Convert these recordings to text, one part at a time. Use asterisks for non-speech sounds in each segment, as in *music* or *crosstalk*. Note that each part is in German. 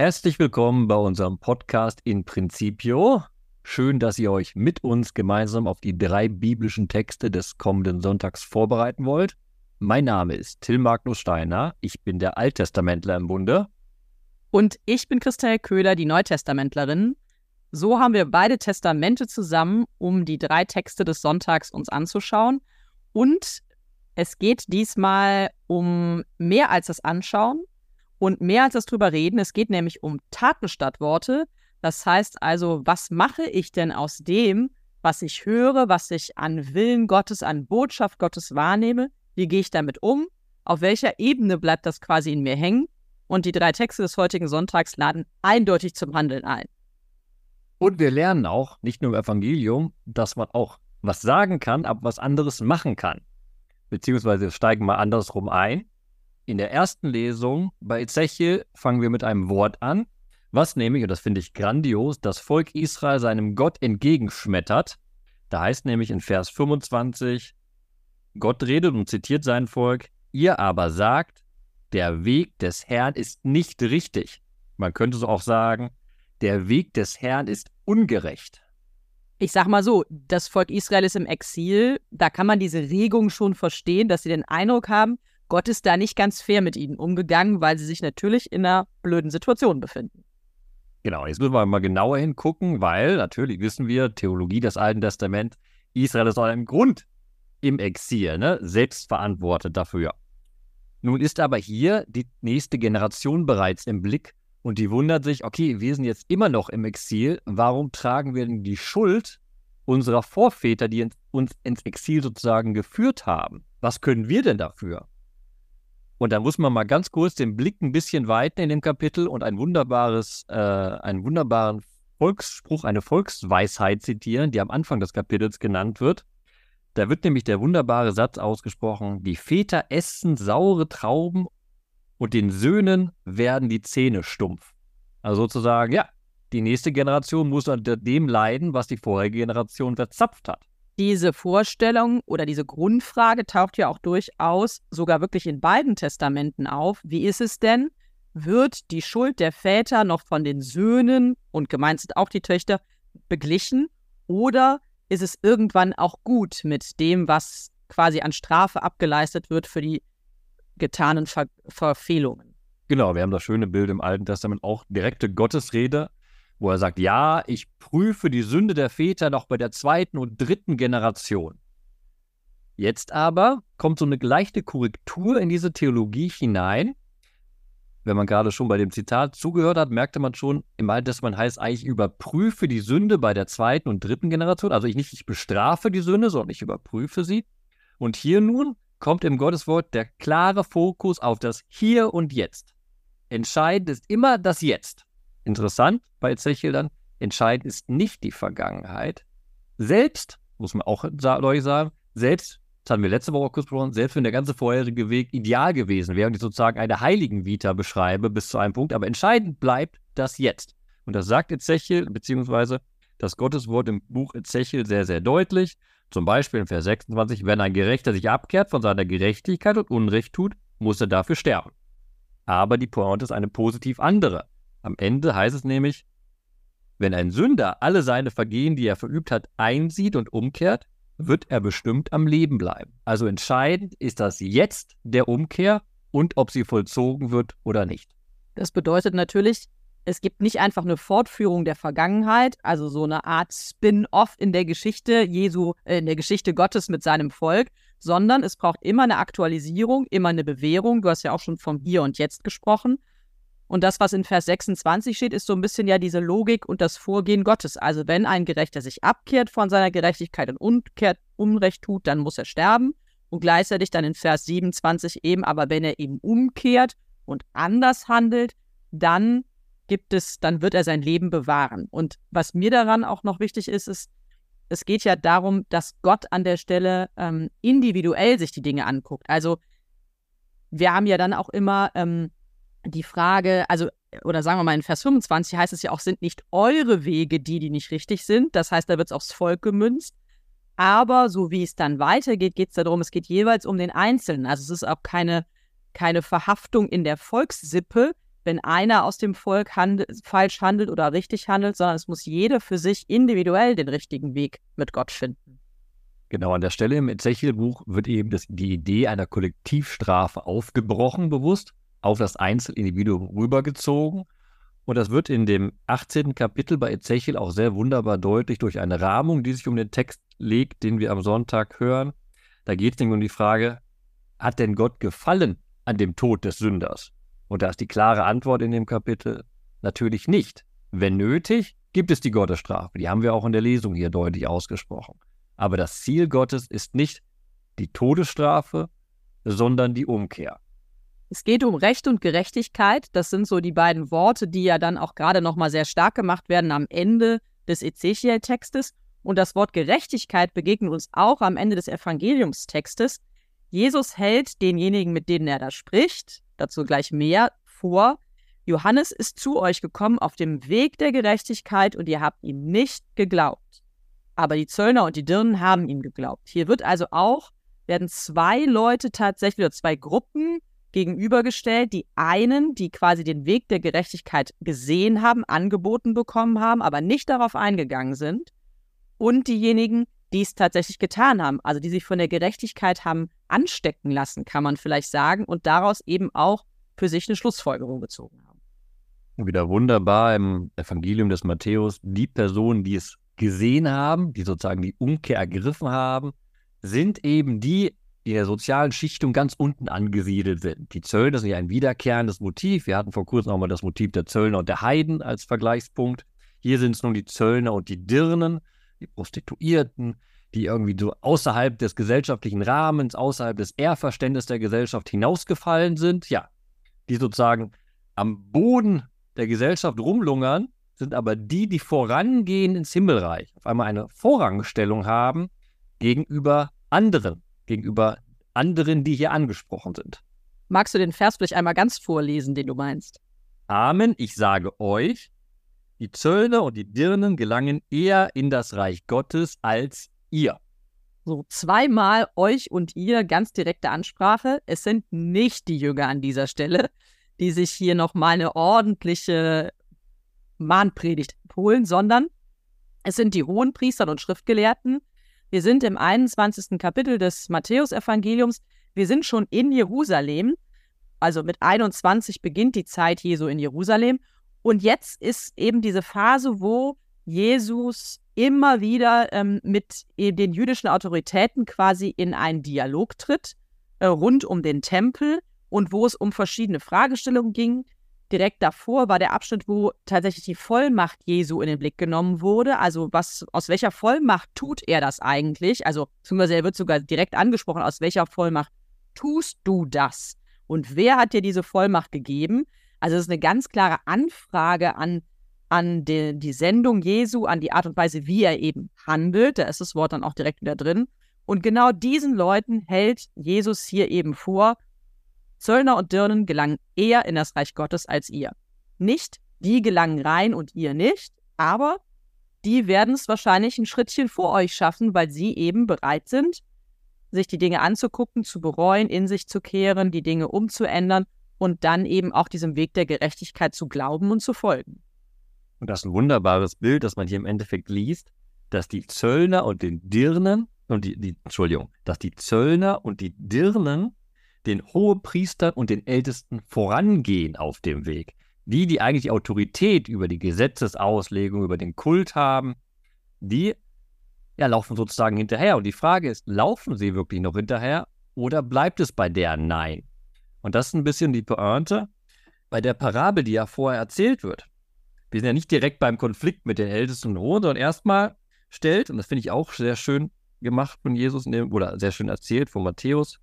Herzlich willkommen bei unserem Podcast in Principio. Schön, dass ihr euch mit uns gemeinsam auf die drei biblischen Texte des kommenden Sonntags vorbereiten wollt. Mein Name ist Till Magnus Steiner. Ich bin der Alttestamentler im Bunde. Und ich bin Christel Köhler, die Neutestamentlerin. So haben wir beide Testamente zusammen, um die drei Texte des Sonntags uns anzuschauen. Und es geht diesmal um mehr als das Anschauen und mehr als das drüber reden. Es geht nämlich um Taten statt Worte. Das heißt also, was mache ich denn aus dem, was ich höre, was ich an Willen Gottes, an Botschaft Gottes wahrnehme? Wie gehe ich damit um? Auf welcher Ebene bleibt das quasi in mir hängen? Und die drei Texte des heutigen Sonntags laden eindeutig zum Handeln ein. Und wir lernen auch, nicht nur im Evangelium, dass man auch was sagen kann, aber was anderes machen kann. Beziehungsweise steigen mal andersrum ein. In der ersten Lesung bei Ezechiel fangen wir mit einem Wort an, was nämlich, und das finde ich grandios, das Volk Israel seinem Gott entgegenschmettert. Da heißt nämlich in Vers 25, Gott redet und zitiert sein Volk, ihr aber sagt, der Weg des Herrn ist nicht richtig. Man könnte so auch sagen, der Weg des Herrn ist ungerecht. Ich sag mal so, das Volk Israel ist im Exil, da kann man diese Regung schon verstehen, dass sie den Eindruck haben, Gott ist da nicht ganz fair mit ihnen umgegangen, weil sie sich natürlich in einer blöden Situation befinden. Genau, jetzt müssen wir mal genauer hingucken, weil natürlich wissen wir, Theologie des Alten Testaments, Israel ist aus einem Grund im Exil, ne? selbst verantwortet dafür. Nun ist aber hier die nächste Generation bereits im Blick und die wundert sich, okay, wir sind jetzt immer noch im Exil, warum tragen wir denn die Schuld unserer Vorväter, die uns ins Exil sozusagen geführt haben? Was können wir denn dafür? Und da muss man mal ganz kurz den Blick ein bisschen weiten in dem Kapitel und ein wunderbares, äh, einen wunderbaren Volksspruch, eine Volksweisheit zitieren, die am Anfang des Kapitels genannt wird. Da wird nämlich der wunderbare Satz ausgesprochen, die Väter essen saure Trauben und den Söhnen werden die Zähne stumpf. Also sozusagen, ja, die nächste Generation muss unter dem leiden, was die vorherige Generation verzapft hat diese Vorstellung oder diese Grundfrage taucht ja auch durchaus sogar wirklich in beiden Testamenten auf. Wie ist es denn? Wird die Schuld der Väter noch von den Söhnen und gemeint sind auch die Töchter beglichen? Oder ist es irgendwann auch gut mit dem, was quasi an Strafe abgeleistet wird für die getanen Ver Verfehlungen? Genau, wir haben das schöne Bild im Alten Testament auch direkte Gottesrede wo er sagt, ja, ich prüfe die Sünde der Väter noch bei der zweiten und dritten Generation. Jetzt aber kommt so eine leichte Korrektur in diese Theologie hinein. Wenn man gerade schon bei dem Zitat zugehört hat, merkte man schon, im Alten Testament heißt eigentlich, überprüfe die Sünde bei der zweiten und dritten Generation. Also ich nicht, ich bestrafe die Sünde, sondern ich überprüfe sie. Und hier nun kommt im Gotteswort der klare Fokus auf das Hier und Jetzt. Entscheidend ist immer das Jetzt. Interessant bei Ezechiel dann, entscheidend ist nicht die Vergangenheit. Selbst, muss man auch deutlich sagen, selbst, das hatten wir letzte Woche kurz besprochen, selbst wenn der ganze vorherige Weg ideal gewesen wäre und ich sozusagen eine Heiligen-Vita beschreibe bis zu einem Punkt, aber entscheidend bleibt das Jetzt. Und das sagt Ezechiel, beziehungsweise das Gotteswort im Buch Ezechiel sehr, sehr deutlich. Zum Beispiel in Vers 26, wenn ein Gerechter sich abkehrt von seiner Gerechtigkeit und Unrecht tut, muss er dafür sterben. Aber die Pointe ist eine positiv andere. Am Ende heißt es nämlich, wenn ein Sünder alle seine Vergehen, die er verübt hat, einsieht und umkehrt, wird er bestimmt am Leben bleiben. Also entscheidend ist das jetzt der Umkehr und ob sie vollzogen wird oder nicht. Das bedeutet natürlich, es gibt nicht einfach eine Fortführung der Vergangenheit, also so eine Art Spin-off in der Geschichte Jesu, äh, in der Geschichte Gottes mit seinem Volk, sondern es braucht immer eine Aktualisierung, immer eine Bewährung. Du hast ja auch schon vom Hier und Jetzt gesprochen. Und das, was in Vers 26 steht, ist so ein bisschen ja diese Logik und das Vorgehen Gottes. Also wenn ein Gerechter sich abkehrt von seiner Gerechtigkeit und umkehrt, Unrecht tut, dann muss er sterben. Und gleichzeitig dann in Vers 27 eben, aber wenn er eben umkehrt und anders handelt, dann gibt es, dann wird er sein Leben bewahren. Und was mir daran auch noch wichtig ist, ist, es geht ja darum, dass Gott an der Stelle ähm, individuell sich die Dinge anguckt. Also wir haben ja dann auch immer ähm, die Frage, also, oder sagen wir mal in Vers 25 heißt es ja auch, sind nicht eure Wege die, die nicht richtig sind. Das heißt, da wird es aufs Volk gemünzt. Aber so wie es dann weitergeht, geht es darum, es geht jeweils um den Einzelnen. Also es ist auch keine, keine Verhaftung in der Volkssippe. wenn einer aus dem Volk handel, falsch handelt oder richtig handelt, sondern es muss jeder für sich individuell den richtigen Weg mit Gott finden. Genau, an der Stelle im Ezechiel-Buch wird eben das, die Idee einer Kollektivstrafe aufgebrochen, bewusst, auf das Einzelindividuum rübergezogen. Und das wird in dem 18. Kapitel bei Ezechiel auch sehr wunderbar deutlich durch eine Rahmung, die sich um den Text legt, den wir am Sonntag hören. Da geht es nämlich um die Frage, hat denn Gott gefallen an dem Tod des Sünders? Und da ist die klare Antwort in dem Kapitel natürlich nicht. Wenn nötig, gibt es die Gottesstrafe. Die haben wir auch in der Lesung hier deutlich ausgesprochen. Aber das Ziel Gottes ist nicht die Todesstrafe, sondern die Umkehr. Es geht um Recht und Gerechtigkeit. Das sind so die beiden Worte, die ja dann auch gerade nochmal sehr stark gemacht werden am Ende des Ezechiel-Textes. Und das Wort Gerechtigkeit begegnet uns auch am Ende des Evangeliumstextes. Jesus hält denjenigen, mit denen er da spricht, dazu gleich mehr, vor. Johannes ist zu euch gekommen auf dem Weg der Gerechtigkeit und ihr habt ihm nicht geglaubt aber die Zöllner und die Dirnen haben ihm geglaubt. Hier wird also auch, werden zwei Leute tatsächlich oder zwei Gruppen gegenübergestellt. Die einen, die quasi den Weg der Gerechtigkeit gesehen haben, angeboten bekommen haben, aber nicht darauf eingegangen sind. Und diejenigen, die es tatsächlich getan haben, also die sich von der Gerechtigkeit haben anstecken lassen, kann man vielleicht sagen, und daraus eben auch für sich eine Schlussfolgerung gezogen haben. Wieder wunderbar im Evangelium des Matthäus, die Personen, die es gesehen haben, die sozusagen die Umkehr ergriffen haben, sind eben die, die in der sozialen Schichtung ganz unten angesiedelt sind. Die Zöllner sind ja ein wiederkehrendes Motiv. Wir hatten vor kurzem auch mal das Motiv der Zöllner und der Heiden als Vergleichspunkt. Hier sind es nun die Zöllner und die Dirnen, die Prostituierten, die irgendwie so außerhalb des gesellschaftlichen Rahmens, außerhalb des Ehrverständnisses der Gesellschaft hinausgefallen sind. Ja, die sozusagen am Boden der Gesellschaft rumlungern sind aber die, die vorangehen ins Himmelreich, auf einmal eine Vorrangstellung haben gegenüber anderen, gegenüber anderen, die hier angesprochen sind. Magst du den Vers vielleicht einmal ganz vorlesen, den du meinst? Amen, ich sage euch, die Zöllner und die Dirnen gelangen eher in das Reich Gottes als ihr. So zweimal euch und ihr ganz direkte Ansprache. Es sind nicht die Jünger an dieser Stelle, die sich hier nochmal eine ordentliche Mahnpredigt holen, sondern es sind die hohen Priester und Schriftgelehrten. Wir sind im 21. Kapitel des Matthäusevangeliums. Wir sind schon in Jerusalem. Also mit 21 beginnt die Zeit Jesu in Jerusalem. Und jetzt ist eben diese Phase, wo Jesus immer wieder ähm, mit den jüdischen Autoritäten quasi in einen Dialog tritt, äh, rund um den Tempel und wo es um verschiedene Fragestellungen ging direkt davor war der Abschnitt, wo tatsächlich die Vollmacht Jesu in den Blick genommen wurde. Also was, aus welcher Vollmacht tut er das eigentlich? Also beziehungsweise er wird sogar direkt angesprochen, aus welcher Vollmacht tust du das? Und wer hat dir diese Vollmacht gegeben? Also es ist eine ganz klare Anfrage an, an die, die Sendung Jesu, an die Art und Weise, wie er eben handelt. Da ist das Wort dann auch direkt wieder drin. Und genau diesen Leuten hält Jesus hier eben vor, Zöllner und Dirnen gelangen eher in das Reich Gottes als ihr. Nicht, die gelangen rein und ihr nicht, aber die werden es wahrscheinlich ein Schrittchen vor euch schaffen, weil sie eben bereit sind, sich die Dinge anzugucken, zu bereuen, in sich zu kehren, die Dinge umzuändern und dann eben auch diesem Weg der Gerechtigkeit zu glauben und zu folgen. Und das ist ein wunderbares Bild, das man hier im Endeffekt liest, dass die Zöllner und den Dirnen und die, die Entschuldigung, dass die Zöllner und die Dirnen den Hohepriestern und den Ältesten vorangehen auf dem Weg. Die, die eigentlich die Autorität über die Gesetzesauslegung, über den Kult haben, die ja, laufen sozusagen hinterher. Und die Frage ist, laufen sie wirklich noch hinterher oder bleibt es bei der Nein? Und das ist ein bisschen die Pointe bei der Parabel, die ja vorher erzählt wird. Wir sind ja nicht direkt beim Konflikt mit den Ältesten und Hohen, sondern erstmal stellt, und das finde ich auch sehr schön gemacht von Jesus oder sehr schön erzählt von Matthäus,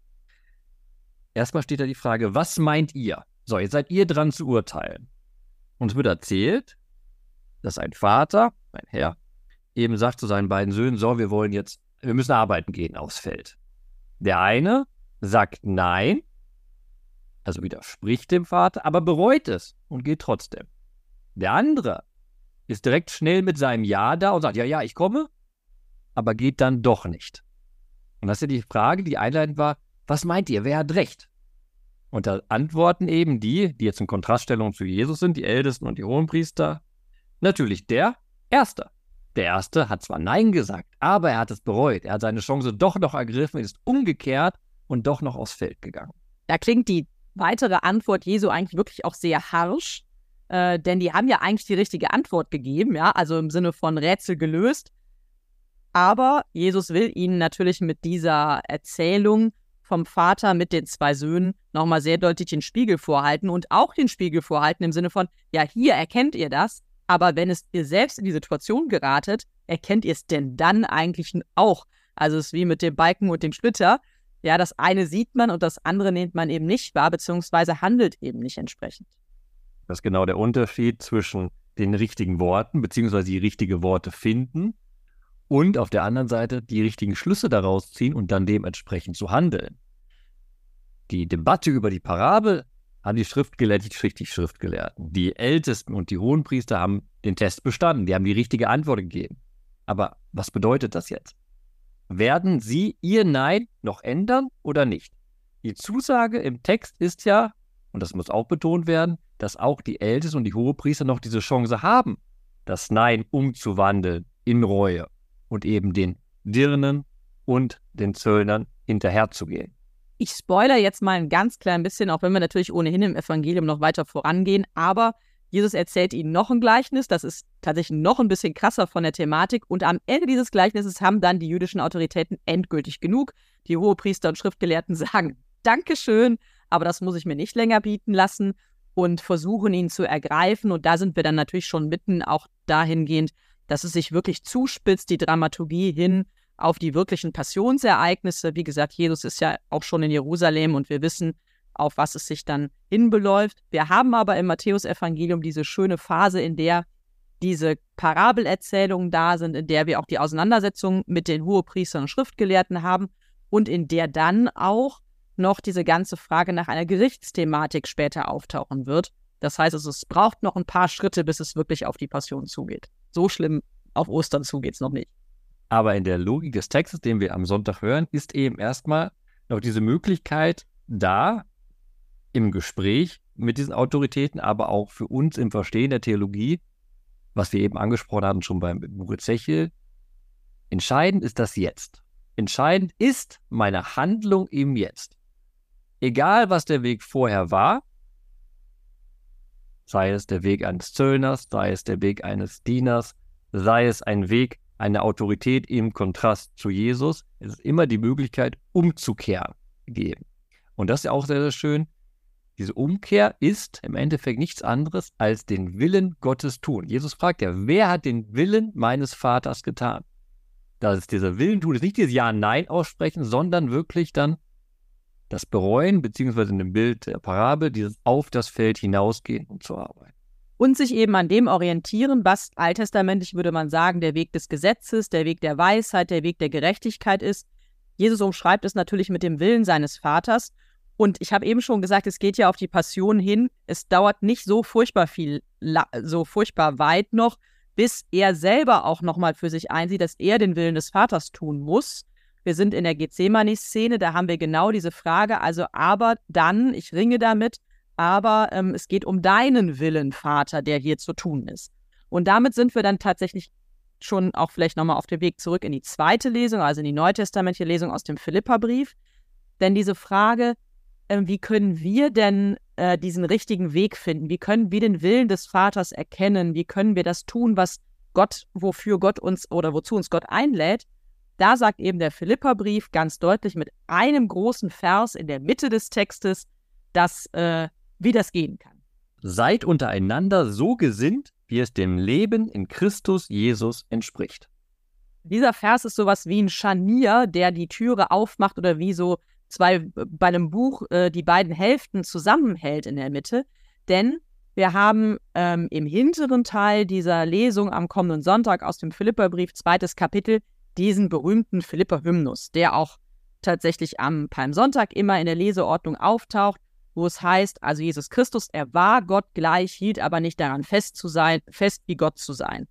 Erstmal steht da die Frage, was meint ihr? So, jetzt seid ihr dran zu urteilen. Und es wird erzählt, dass ein Vater, ein Herr, eben sagt zu seinen beiden Söhnen, so, wir wollen jetzt, wir müssen arbeiten gehen aufs Feld. Der eine sagt nein, also widerspricht dem Vater, aber bereut es und geht trotzdem. Der andere ist direkt schnell mit seinem Ja da und sagt, ja, ja, ich komme, aber geht dann doch nicht. Und das ist ja die Frage, die einleitend war, was meint ihr, wer hat recht? Und da antworten eben die, die jetzt in Kontraststellung zu Jesus sind, die Ältesten und die Hohenpriester, natürlich der Erste. Der Erste hat zwar Nein gesagt, aber er hat es bereut. Er hat seine Chance doch noch ergriffen, ist umgekehrt und doch noch aufs Feld gegangen. Da klingt die weitere Antwort Jesu eigentlich wirklich auch sehr harsch, äh, denn die haben ja eigentlich die richtige Antwort gegeben, ja, also im Sinne von Rätsel gelöst. Aber Jesus will ihnen natürlich mit dieser Erzählung vom Vater mit den zwei Söhnen nochmal sehr deutlich den Spiegel vorhalten und auch den Spiegel vorhalten im Sinne von, ja, hier erkennt ihr das, aber wenn es ihr selbst in die Situation geratet, erkennt ihr es denn dann eigentlich auch? Also es ist wie mit dem Balken und dem Splitter. Ja, das eine sieht man und das andere nimmt man eben nicht wahr, beziehungsweise handelt eben nicht entsprechend. Das ist genau der Unterschied zwischen den richtigen Worten, beziehungsweise die richtigen Worte finden und auf der anderen Seite die richtigen Schlüsse daraus ziehen und dann dementsprechend zu handeln. Die Debatte über die Parabel haben die Schriftgelehrten, die Schriftgelehrten. Die Ältesten und die Hohenpriester haben den Test bestanden. Die haben die richtige Antwort gegeben. Aber was bedeutet das jetzt? Werden sie ihr Nein noch ändern oder nicht? Die Zusage im Text ist ja, und das muss auch betont werden, dass auch die Ältesten und die Hohepriester noch diese Chance haben, das Nein umzuwandeln in Reue und eben den Dirnen und den Zöllnern hinterherzugehen. Ich spoilere jetzt mal ein ganz klein bisschen, auch wenn wir natürlich ohnehin im Evangelium noch weiter vorangehen, aber Jesus erzählt ihnen noch ein Gleichnis, das ist tatsächlich noch ein bisschen krasser von der Thematik und am Ende dieses Gleichnisses haben dann die jüdischen Autoritäten endgültig genug. Die Hohepriester und Schriftgelehrten *laughs* sagen Dankeschön, aber das muss ich mir nicht länger bieten lassen und versuchen ihn zu ergreifen und da sind wir dann natürlich schon mitten auch dahingehend, dass es sich wirklich zuspitzt, die Dramaturgie hin auf die wirklichen Passionsereignisse. Wie gesagt, Jesus ist ja auch schon in Jerusalem und wir wissen, auf was es sich dann hinbeläuft. Wir haben aber im Matthäusevangelium diese schöne Phase, in der diese Parabelerzählungen da sind, in der wir auch die Auseinandersetzung mit den Hohepriestern und Schriftgelehrten haben und in der dann auch noch diese ganze Frage nach einer Gerichtsthematik später auftauchen wird. Das heißt, es braucht noch ein paar Schritte, bis es wirklich auf die Passion zugeht. So schlimm auf Ostern zugeht es noch nicht. Aber in der Logik des Textes, den wir am Sonntag hören, ist eben erstmal noch diese Möglichkeit da, im Gespräch mit diesen Autoritäten, aber auch für uns im Verstehen der Theologie, was wir eben angesprochen hatten schon beim Buch Zechel. Entscheidend ist das Jetzt. Entscheidend ist meine Handlung im Jetzt. Egal, was der Weg vorher war, sei es der Weg eines Zöllners, sei es der Weg eines Dieners, sei es ein Weg einer Autorität im Kontrast zu Jesus, es ist immer die Möglichkeit, umzukehren geben. Und das ist ja auch sehr, sehr schön. Diese Umkehr ist im Endeffekt nichts anderes als den Willen Gottes tun. Jesus fragt ja, wer hat den Willen meines Vaters getan? Das ist dieser Willen tun, ist nicht dieses Ja-Nein aussprechen, sondern wirklich dann das Bereuen, beziehungsweise in dem Bild der Parabel, dieses auf das Feld hinausgehen und zur Arbeit. Und sich eben an dem orientieren, was alttestamentlich würde man sagen, der Weg des Gesetzes, der Weg der Weisheit, der Weg der Gerechtigkeit ist. Jesus umschreibt es natürlich mit dem Willen seines Vaters. Und ich habe eben schon gesagt, es geht ja auf die Passion hin. Es dauert nicht so furchtbar viel, so furchtbar weit noch, bis er selber auch nochmal für sich einsieht, dass er den Willen des Vaters tun muss. Wir sind in der Gethsemane-Szene, da haben wir genau diese Frage. Also, aber dann, ich ringe damit, aber ähm, es geht um deinen Willen, Vater, der hier zu tun ist. Und damit sind wir dann tatsächlich schon auch vielleicht nochmal auf dem Weg zurück in die zweite Lesung, also in die neutestamentliche Lesung aus dem Philipperbrief. Denn diese Frage, äh, wie können wir denn äh, diesen richtigen Weg finden? Wie können wir den Willen des Vaters erkennen? Wie können wir das tun, was Gott, wofür Gott uns oder wozu uns Gott einlädt? Da sagt eben der Philipperbrief ganz deutlich mit einem großen Vers in der Mitte des Textes, dass, äh, wie das gehen kann. Seid untereinander so gesinnt, wie es dem Leben in Christus Jesus entspricht. Dieser Vers ist sowas wie ein Scharnier, der die Türe aufmacht oder wie so zwei bei einem Buch äh, die beiden Hälften zusammenhält in der Mitte. Denn wir haben ähm, im hinteren Teil dieser Lesung am kommenden Sonntag aus dem Philipperbrief, zweites Kapitel, diesen berühmten Philipper-Hymnus, der auch tatsächlich am Palmsonntag immer in der Leseordnung auftaucht, wo es heißt, also Jesus Christus, er war Gott gleich, hielt aber nicht daran fest zu sein, fest wie Gott zu sein.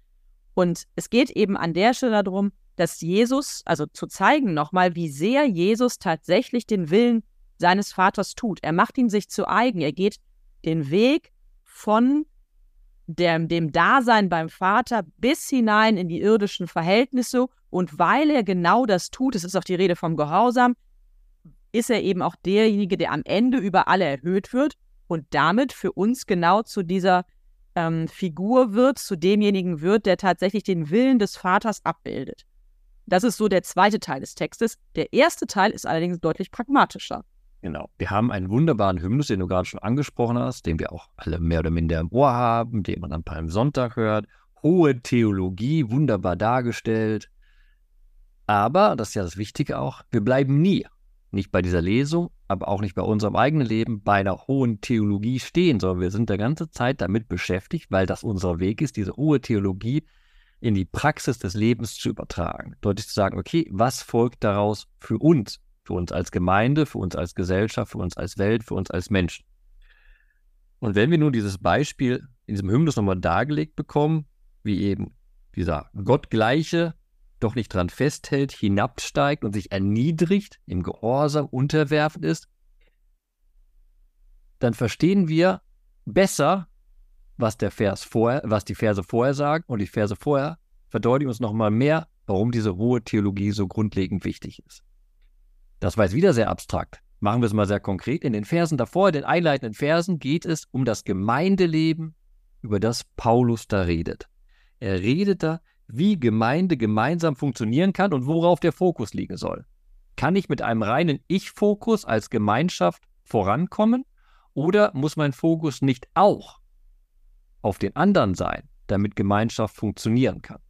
Und es geht eben an der Stelle darum, dass Jesus, also zu zeigen nochmal, wie sehr Jesus tatsächlich den Willen seines Vaters tut. Er macht ihn sich zu eigen. Er geht den Weg von dem, dem Dasein beim Vater bis hinein in die irdischen Verhältnisse. Und weil er genau das tut, es ist auch die Rede vom Gehorsam, ist er eben auch derjenige, der am Ende über alle erhöht wird und damit für uns genau zu dieser ähm, Figur wird, zu demjenigen wird, der tatsächlich den Willen des Vaters abbildet. Das ist so der zweite Teil des Textes. Der erste Teil ist allerdings deutlich pragmatischer. Genau. Wir haben einen wunderbaren Hymnus, den du gerade schon angesprochen hast, den wir auch alle mehr oder minder im Ohr haben, den man am Palmsonntag hört. Hohe Theologie, wunderbar dargestellt. Aber, das ist ja das Wichtige auch, wir bleiben nie, nicht bei dieser Lesung, aber auch nicht bei unserem eigenen Leben, bei einer hohen Theologie stehen, sondern wir sind der ganze Zeit damit beschäftigt, weil das unser Weg ist, diese hohe Theologie in die Praxis des Lebens zu übertragen. Deutlich zu sagen, okay, was folgt daraus für uns? Für uns als Gemeinde, für uns als Gesellschaft, für uns als Welt, für uns als Menschen. Und wenn wir nun dieses Beispiel in diesem Hymnus nochmal dargelegt bekommen, wie eben dieser Gottgleiche doch nicht dran festhält, hinabsteigt und sich erniedrigt, im Gehorsam unterwerfend ist, dann verstehen wir besser, was der Vers vorher, was die Verse vorher sagen und die Verse vorher verdeutlichen uns nochmal mehr, warum diese hohe Theologie so grundlegend wichtig ist. Das war jetzt wieder sehr abstrakt. Machen wir es mal sehr konkret. In den Versen davor, in den einleitenden Versen, geht es um das Gemeindeleben, über das Paulus da redet. Er redet da, wie Gemeinde gemeinsam funktionieren kann und worauf der Fokus liegen soll. Kann ich mit einem reinen Ich-Fokus als Gemeinschaft vorankommen oder muss mein Fokus nicht auch auf den anderen sein, damit Gemeinschaft funktionieren kann?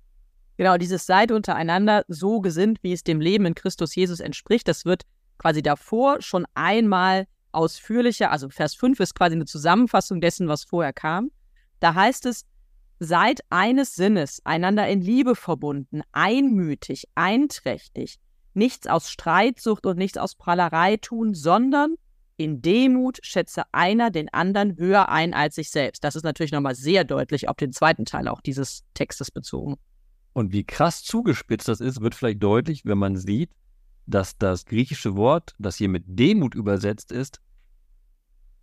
Genau, dieses Seid untereinander so gesinnt, wie es dem Leben in Christus Jesus entspricht, das wird quasi davor schon einmal ausführlicher, also Vers 5 ist quasi eine Zusammenfassung dessen, was vorher kam. Da heißt es, seid eines Sinnes, einander in Liebe verbunden, einmütig, einträchtig, nichts aus Streitsucht und nichts aus Prahlerei tun, sondern in Demut schätze einer den anderen höher ein als sich selbst. Das ist natürlich nochmal sehr deutlich auf den zweiten Teil auch dieses Textes bezogen. Und wie krass zugespitzt das ist, wird vielleicht deutlich, wenn man sieht, dass das griechische Wort, das hier mit Demut übersetzt ist,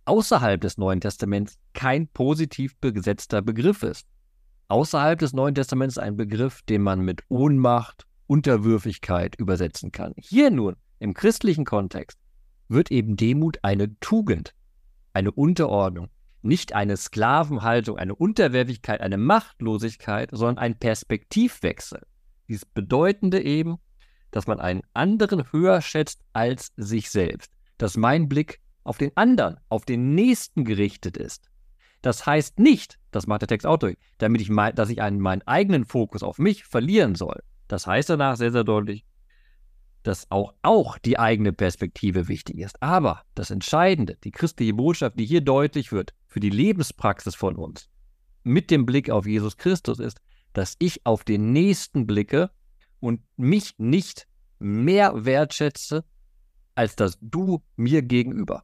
außerhalb des Neuen Testaments kein positiv besetzter Begriff ist. Außerhalb des Neuen Testaments ein Begriff, den man mit Ohnmacht, Unterwürfigkeit übersetzen kann. Hier nun, im christlichen Kontext, wird eben Demut eine Tugend, eine Unterordnung, nicht eine Sklavenhaltung, eine Unterwerfigkeit, eine Machtlosigkeit, sondern ein Perspektivwechsel. Dies Bedeutende eben, dass man einen anderen höher schätzt als sich selbst, dass mein Blick auf den anderen, auf den Nächsten gerichtet ist. Das heißt nicht, das macht der Text auch durch, damit ich mein, dass ich einen, meinen eigenen Fokus auf mich verlieren soll. Das heißt danach sehr, sehr deutlich, dass auch, auch die eigene Perspektive wichtig ist. Aber das Entscheidende, die christliche Botschaft, die hier deutlich wird für die Lebenspraxis von uns, mit dem Blick auf Jesus Christus ist, dass ich auf den Nächsten blicke und mich nicht mehr wertschätze, als dass du mir gegenüber.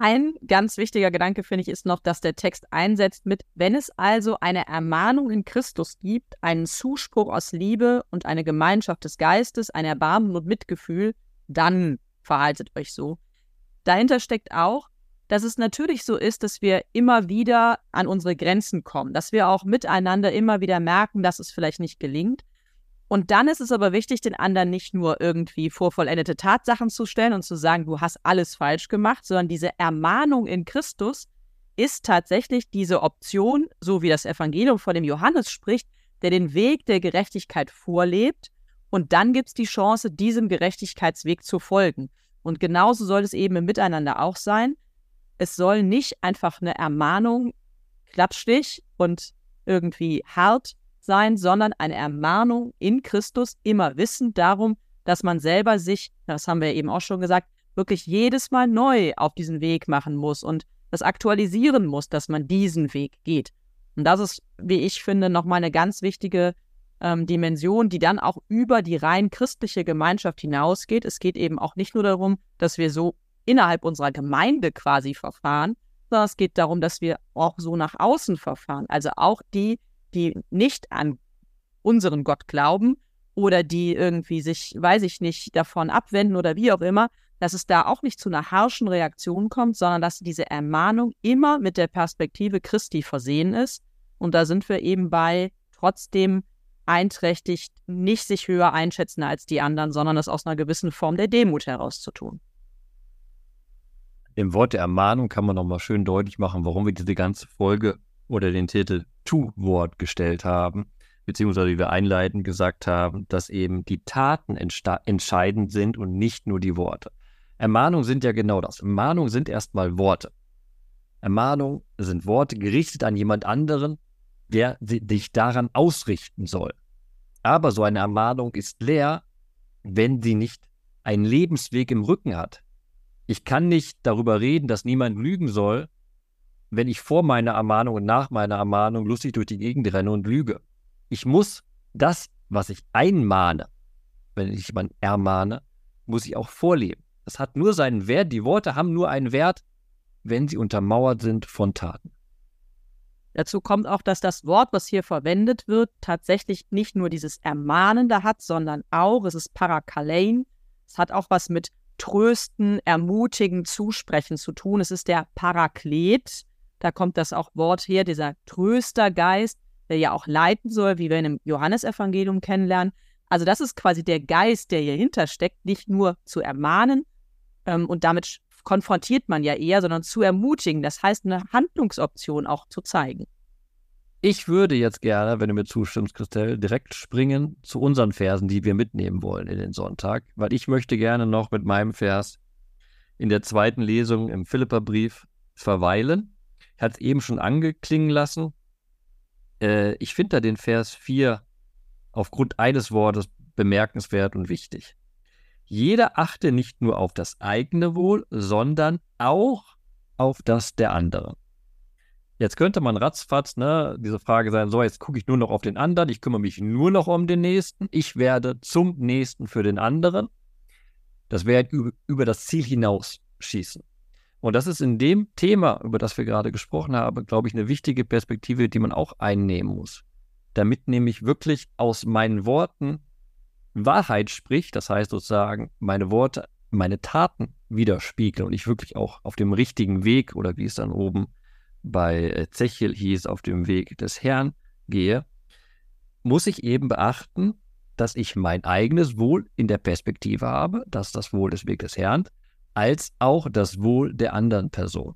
Ein ganz wichtiger Gedanke, finde ich, ist noch, dass der Text einsetzt mit, wenn es also eine Ermahnung in Christus gibt, einen Zuspruch aus Liebe und eine Gemeinschaft des Geistes, ein Erbarmen und Mitgefühl, dann verhaltet euch so. Dahinter steckt auch, dass es natürlich so ist, dass wir immer wieder an unsere Grenzen kommen, dass wir auch miteinander immer wieder merken, dass es vielleicht nicht gelingt und dann ist es aber wichtig, den anderen nicht nur irgendwie vor vollendete Tatsachen zu stellen und zu sagen, du hast alles falsch gemacht, sondern diese Ermahnung in Christus ist tatsächlich diese Option, so wie das Evangelium vor dem Johannes spricht, der den Weg der Gerechtigkeit vorlebt. Und dann gibt es die Chance, diesem Gerechtigkeitsweg zu folgen. Und genauso soll es eben im Miteinander auch sein. Es soll nicht einfach eine Ermahnung, Klappstich und irgendwie hart sein, sondern eine Ermahnung in Christus, immer wissend darum, dass man selber sich, das haben wir eben auch schon gesagt, wirklich jedes Mal neu auf diesen Weg machen muss und das aktualisieren muss, dass man diesen Weg geht. Und das ist, wie ich finde, nochmal eine ganz wichtige ähm, Dimension, die dann auch über die rein christliche Gemeinschaft hinausgeht. Es geht eben auch nicht nur darum, dass wir so innerhalb unserer Gemeinde quasi verfahren, sondern es geht darum, dass wir auch so nach außen verfahren. Also auch die, die nicht an unseren Gott glauben oder die irgendwie sich, weiß ich nicht, davon abwenden oder wie auch immer, dass es da auch nicht zu einer harschen Reaktion kommt, sondern dass diese Ermahnung immer mit der Perspektive Christi versehen ist. Und da sind wir eben bei trotzdem einträchtigt, nicht sich höher einschätzen als die anderen, sondern es aus einer gewissen Form der Demut heraus zu tun. Im Wort der Ermahnung kann man nochmal schön deutlich machen, warum wir diese ganze Folge oder den Titel Tu-Wort gestellt haben, beziehungsweise wie wir einleitend gesagt haben, dass eben die Taten entscheidend sind und nicht nur die Worte. Ermahnungen sind ja genau das. Ermahnungen sind erstmal Worte. Ermahnungen sind Worte gerichtet an jemand anderen, der dich daran ausrichten soll. Aber so eine Ermahnung ist leer, wenn sie nicht einen Lebensweg im Rücken hat. Ich kann nicht darüber reden, dass niemand lügen soll, wenn ich vor meiner Ermahnung und nach meiner Ermahnung lustig durch die Gegend renne und lüge. Ich muss das, was ich einmahne, wenn ich jemanden ermahne, muss ich auch vorleben. Das hat nur seinen Wert, die Worte haben nur einen Wert, wenn sie untermauert sind von Taten. Dazu kommt auch, dass das Wort, was hier verwendet wird, tatsächlich nicht nur dieses Ermahnende hat, sondern auch, es ist Parakalein, es hat auch was mit Trösten, Ermutigen, Zusprechen zu tun. Es ist der Paraklet, da kommt das auch Wort her, dieser Tröstergeist, der ja auch leiten soll, wie wir in dem Johannesevangelium kennenlernen. Also das ist quasi der Geist, der hier hintersteckt, nicht nur zu ermahnen ähm, und damit konfrontiert man ja eher, sondern zu ermutigen. Das heißt, eine Handlungsoption auch zu zeigen. Ich würde jetzt gerne, wenn du mir zustimmst, Christelle, direkt springen zu unseren Versen, die wir mitnehmen wollen in den Sonntag, weil ich möchte gerne noch mit meinem Vers in der zweiten Lesung im Philipperbrief verweilen. Ich hatte es eben schon angeklingen lassen. Äh, ich finde da den Vers 4 aufgrund eines Wortes bemerkenswert und wichtig. Jeder achte nicht nur auf das eigene Wohl, sondern auch auf das der anderen. Jetzt könnte man ratzfatz ne, diese Frage sein, so, jetzt gucke ich nur noch auf den anderen, ich kümmere mich nur noch um den Nächsten, ich werde zum Nächsten für den anderen. Das wäre über, über das Ziel hinaus schießen. Und das ist in dem Thema, über das wir gerade gesprochen haben, glaube ich, eine wichtige Perspektive, die man auch einnehmen muss. Damit nämlich wirklich aus meinen Worten Wahrheit spricht, das heißt sozusagen meine Worte, meine Taten widerspiegeln und ich wirklich auch auf dem richtigen Weg oder wie es dann oben bei äh, Zechel hieß, auf dem Weg des Herrn gehe, muss ich eben beachten, dass ich mein eigenes Wohl in der Perspektive habe, dass das Wohl des Weges des Herrn, als auch das Wohl der anderen Person.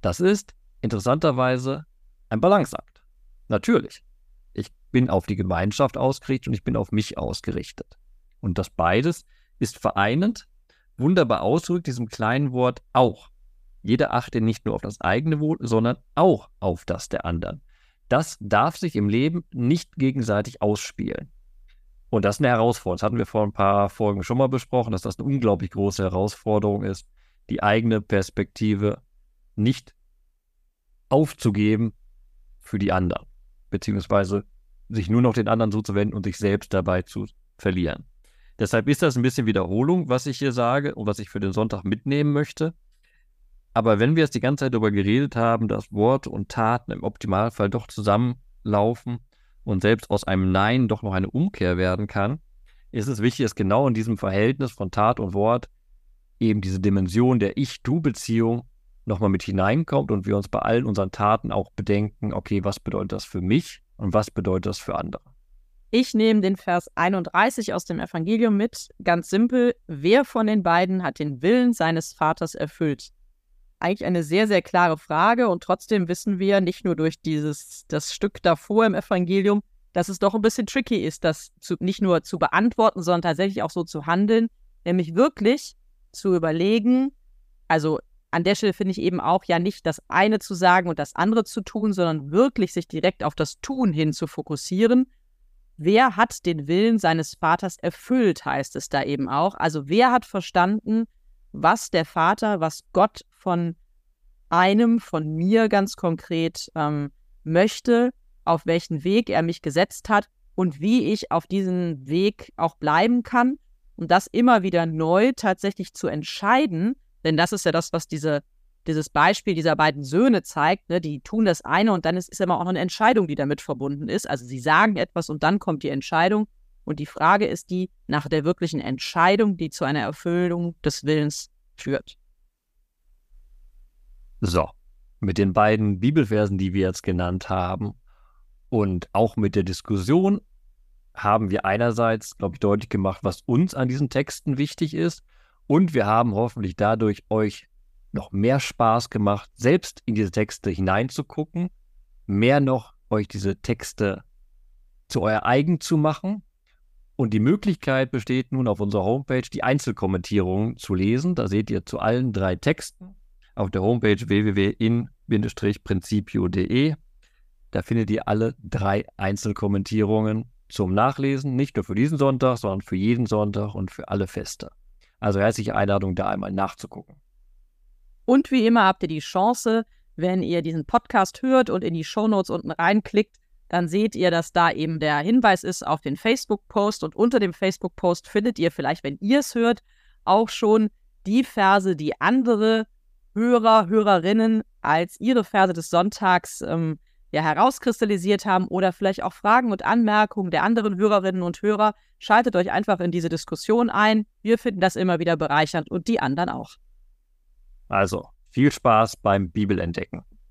Das ist interessanterweise ein Balanceakt. Natürlich bin auf die Gemeinschaft ausgerichtet und ich bin auf mich ausgerichtet. Und das beides ist vereinend, wunderbar ausgedrückt, diesem kleinen Wort auch. Jeder achte nicht nur auf das eigene Wohl, sondern auch auf das der anderen. Das darf sich im Leben nicht gegenseitig ausspielen. Und das ist eine Herausforderung. Das hatten wir vor ein paar Folgen schon mal besprochen, dass das eine unglaublich große Herausforderung ist, die eigene Perspektive nicht aufzugeben für die anderen, beziehungsweise sich nur noch den anderen zuzuwenden und sich selbst dabei zu verlieren. Deshalb ist das ein bisschen Wiederholung, was ich hier sage und was ich für den Sonntag mitnehmen möchte. Aber wenn wir jetzt die ganze Zeit darüber geredet haben, dass Wort und Taten im Optimalfall doch zusammenlaufen und selbst aus einem Nein doch noch eine Umkehr werden kann, ist es wichtig, dass genau in diesem Verhältnis von Tat und Wort eben diese Dimension der Ich-Du-Beziehung nochmal mit hineinkommt und wir uns bei allen unseren Taten auch bedenken, okay, was bedeutet das für mich und was bedeutet das für andere? Ich nehme den Vers 31 aus dem Evangelium mit. Ganz simpel, wer von den beiden hat den Willen seines Vaters erfüllt? Eigentlich eine sehr, sehr klare Frage und trotzdem wissen wir nicht nur durch dieses, das Stück davor im Evangelium, dass es doch ein bisschen tricky ist, das zu, nicht nur zu beantworten, sondern tatsächlich auch so zu handeln, nämlich wirklich zu überlegen, also an der Stelle finde ich eben auch ja nicht das eine zu sagen und das andere zu tun, sondern wirklich sich direkt auf das Tun hin zu fokussieren. Wer hat den Willen seines Vaters erfüllt, heißt es da eben auch. Also wer hat verstanden, was der Vater, was Gott von einem, von mir ganz konkret ähm, möchte, auf welchen Weg er mich gesetzt hat und wie ich auf diesem Weg auch bleiben kann. Und das immer wieder neu tatsächlich zu entscheiden, denn das ist ja das, was diese, dieses Beispiel dieser beiden Söhne zeigt. Ne? Die tun das eine und dann ist, ist immer auch noch eine Entscheidung, die damit verbunden ist. Also sie sagen etwas und dann kommt die Entscheidung. Und die Frage ist die nach der wirklichen Entscheidung, die zu einer Erfüllung des Willens führt. So, mit den beiden Bibelversen, die wir jetzt genannt haben und auch mit der Diskussion haben wir einerseits, glaube ich, deutlich gemacht, was uns an diesen Texten wichtig ist und wir haben hoffentlich dadurch euch noch mehr Spaß gemacht, selbst in diese Texte hineinzugucken, mehr noch euch diese Texte zu euer eigen zu machen. Und die Möglichkeit besteht nun auf unserer Homepage, die Einzelkommentierungen zu lesen. Da seht ihr zu allen drei Texten auf der Homepage www.in-principio.de. Da findet ihr alle drei Einzelkommentierungen zum Nachlesen, nicht nur für diesen Sonntag, sondern für jeden Sonntag und für alle Feste. Also herzliche Einladung, da einmal nachzugucken. Und wie immer habt ihr die Chance, wenn ihr diesen Podcast hört und in die Shownotes unten reinklickt, dann seht ihr, dass da eben der Hinweis ist auf den Facebook-Post und unter dem Facebook-Post findet ihr vielleicht, wenn ihr es hört, auch schon die Verse, die andere Hörer, Hörerinnen als ihre Verse des Sonntags ähm, ja, herauskristallisiert haben oder vielleicht auch Fragen und Anmerkungen der anderen Hörerinnen und Hörer. Schaltet euch einfach in diese Diskussion ein. Wir finden das immer wieder bereichernd und die anderen auch. Also viel Spaß beim Bibelentdecken.